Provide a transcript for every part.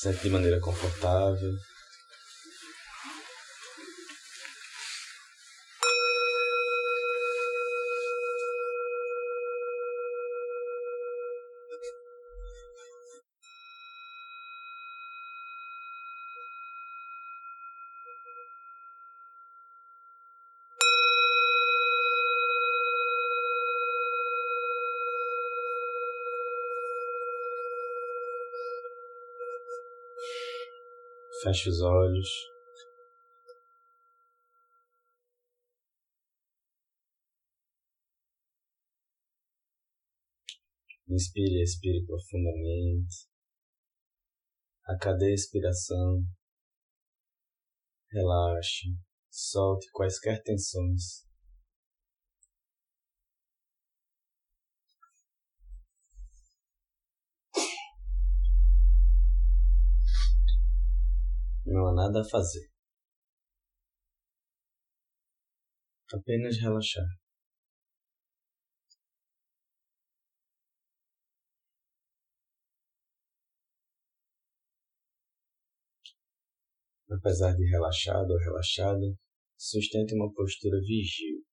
Sente de maneira confortável. Feche os olhos. Inspire e expire profundamente. A cada expiração, relaxe, solte quaisquer tensões. Não há nada a fazer. Apenas relaxar. Apesar de relaxado ou relaxada, sustente uma postura vigil,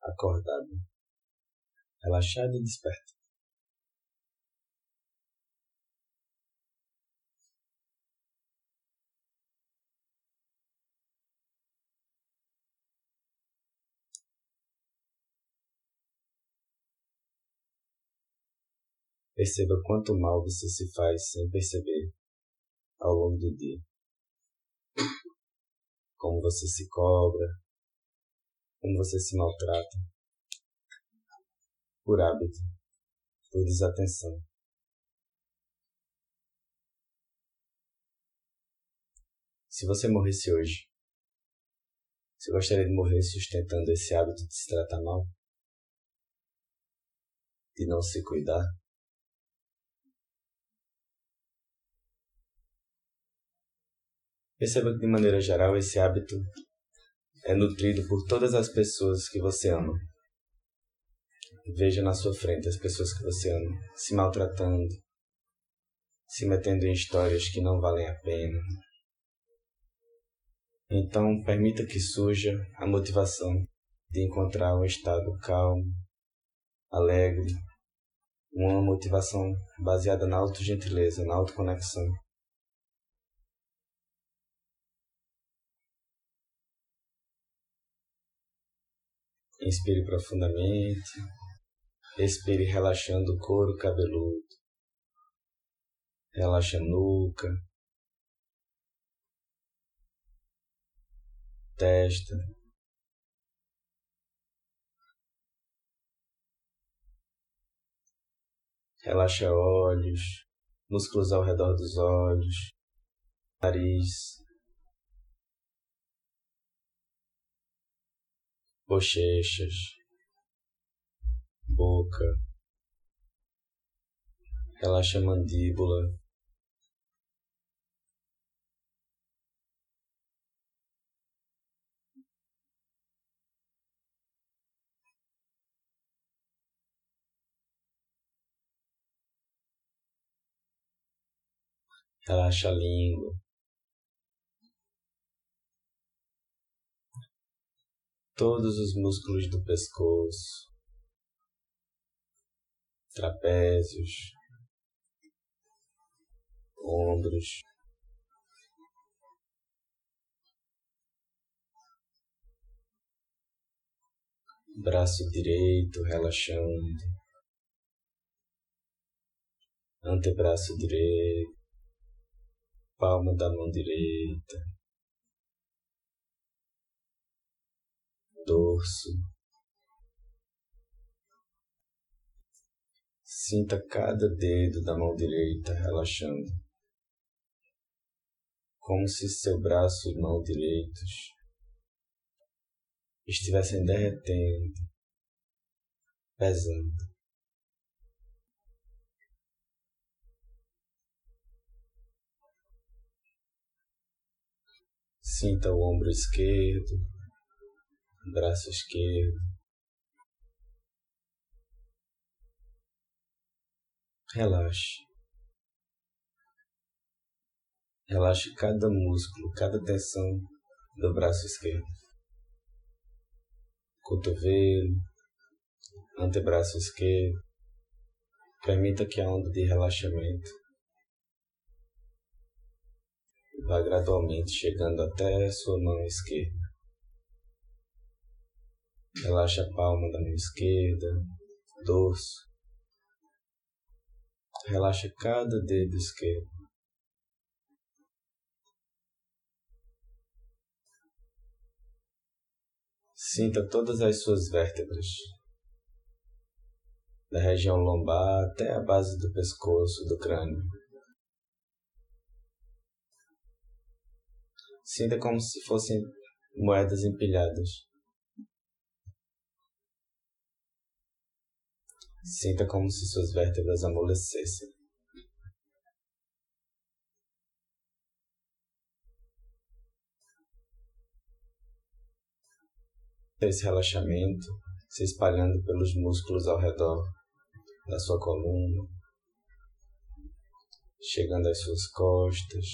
acordada, relaxada e desperta. Perceba quanto mal você se faz sem perceber ao longo do dia. Como você se cobra, como você se maltrata. Por hábito, por desatenção. Se você morresse hoje, você gostaria de morrer sustentando esse hábito de se tratar mal? De não se cuidar? Perceba que, de maneira geral, esse hábito é nutrido por todas as pessoas que você ama. Veja na sua frente as pessoas que você ama se maltratando, se metendo em histórias que não valem a pena. Então, permita que surja a motivação de encontrar um estado calmo, alegre, uma motivação baseada na autogentileza, na autoconexão. Inspire profundamente. Expire relaxando o couro cabeludo. Relaxa a nuca. Testa. Relaxa olhos, músculos ao redor dos olhos, nariz, bochechas, boca, relaxa a mandíbula, relaxa a língua. Todos os músculos do pescoço, trapézios, ombros, braço direito relaxando, antebraço direito, palma da mão direita. Dorso. Sinta cada dedo da mão direita relaxando, como se seu braço e mão direitos estivessem derretendo, pesando. Sinta o ombro esquerdo, braço esquerdo. Relaxe. Relaxe cada músculo, cada tensão do braço esquerdo. Cotovelo, antebraço esquerdo. Permita que a onda de relaxamento vá gradualmente chegando até a sua mão esquerda. Relaxe a palma da mão esquerda, dorso. Relaxe cada dedo esquerdo. Sinta todas as suas vértebras, da região lombar até a base do pescoço, do crânio. Sinta como se fossem moedas empilhadas. Sinta como se suas vértebras amolecessem. Esse relaxamento se espalhando pelos músculos ao redor da sua coluna, chegando às suas costas,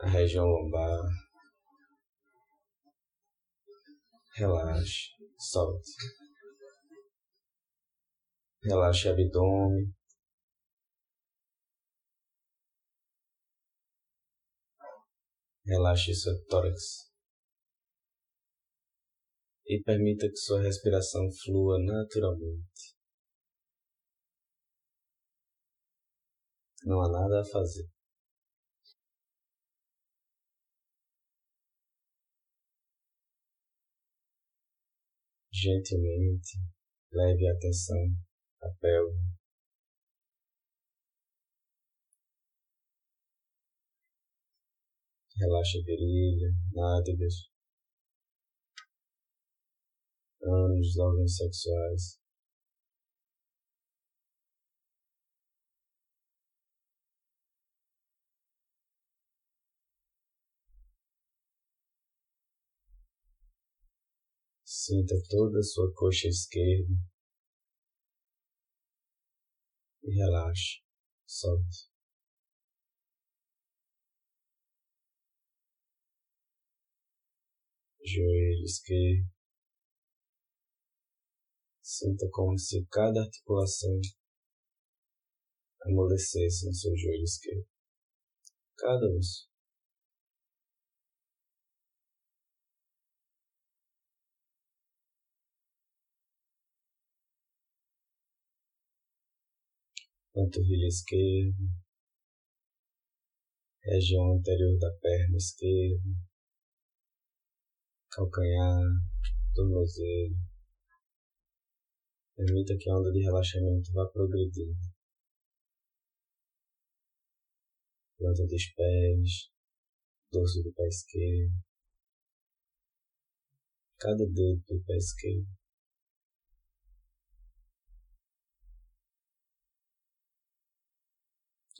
a região lombar. Relaxe, solte. Relaxe o abdômen. Relaxe seu tórax. E permita que sua respiração flua naturalmente. Não há nada a fazer. Gentilmente leve a atenção à pelve. Relaxe a virilha, nádegas, ânus, órgãos sexuais. Sinta toda a sua coxa esquerda e relaxe, solte. Joelho esquerdo. Sinta como se cada articulação amolecesse no seu joelho esquerdo. Cada osso. Panturrilha esquerda, região anterior da perna esquerda, calcanhar, tornozelo. Permita que a onda de relaxamento vá progredindo. Planta dos pés, dorso do pé esquerdo, cada dedo do pé esquerdo.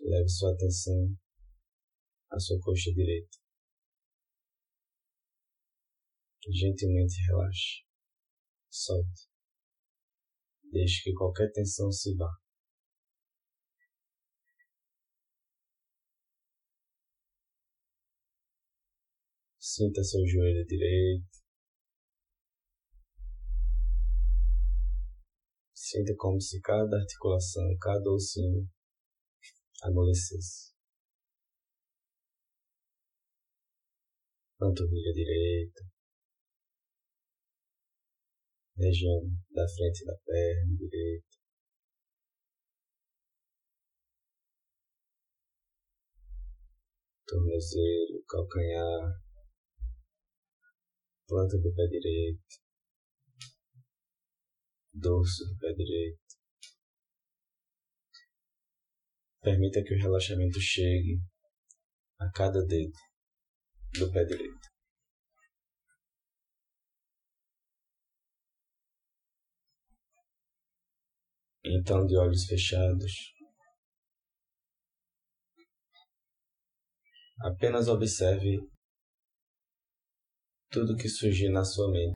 Leve sua atenção à sua coxa direita. Gentilmente relaxe. Solte. Deixe que qualquer tensão se vá. Sinta seu joelho direito. Sinta como se cada articulação, cada ossinho amolecesse. Panturrilha direita, região da frente da perna direita, tornozelo, calcanhar, planta do pé direito, dorso do pé direito. Permita que o relaxamento chegue a cada dedo do pé direito. Então, de olhos fechados, apenas observe tudo que surgir na sua mente,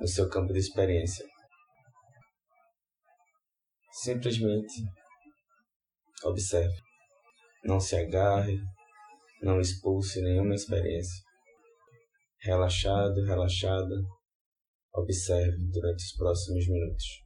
no seu campo de experiência. Simplesmente observe. Não se agarre, não expulse nenhuma experiência. Relaxado, relaxada, observe durante os próximos minutos.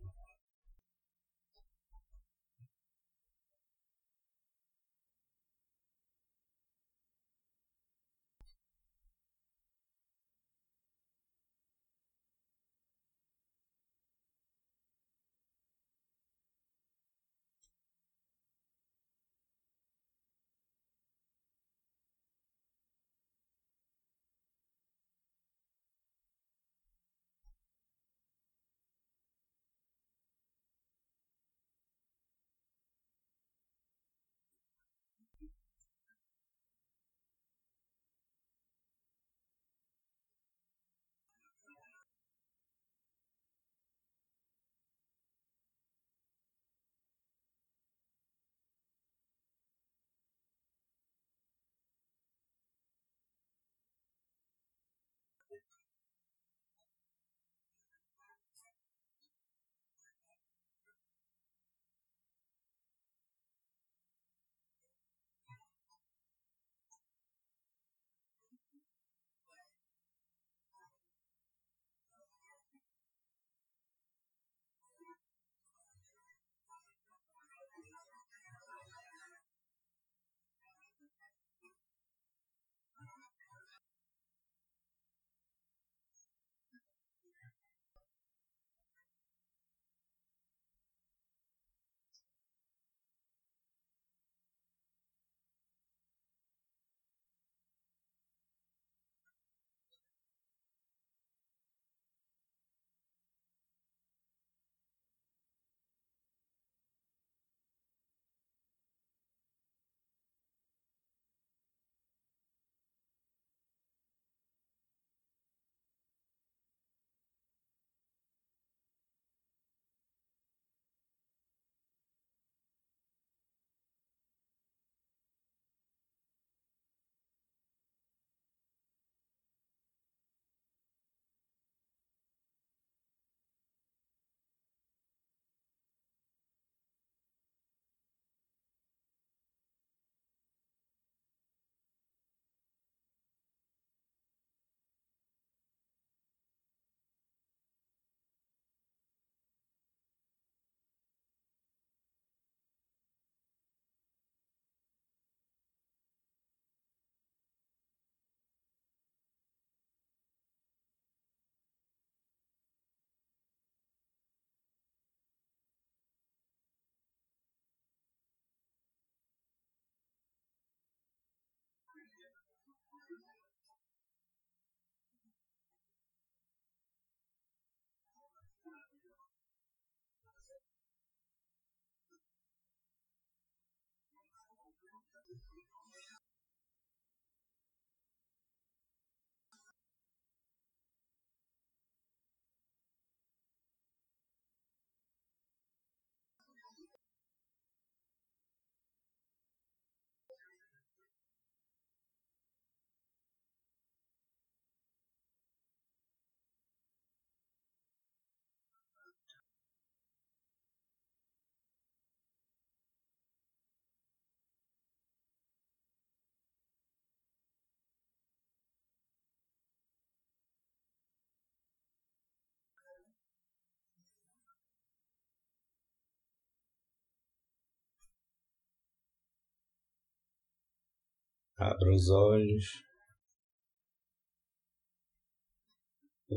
Abra os olhos.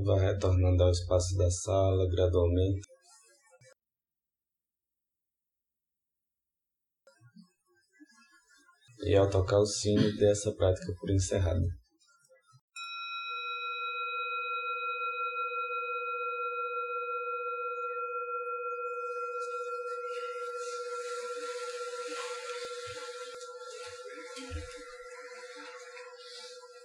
Vá retornando ao espaço da sala gradualmente. E ao tocar o sino, dê essa prática por encerrada.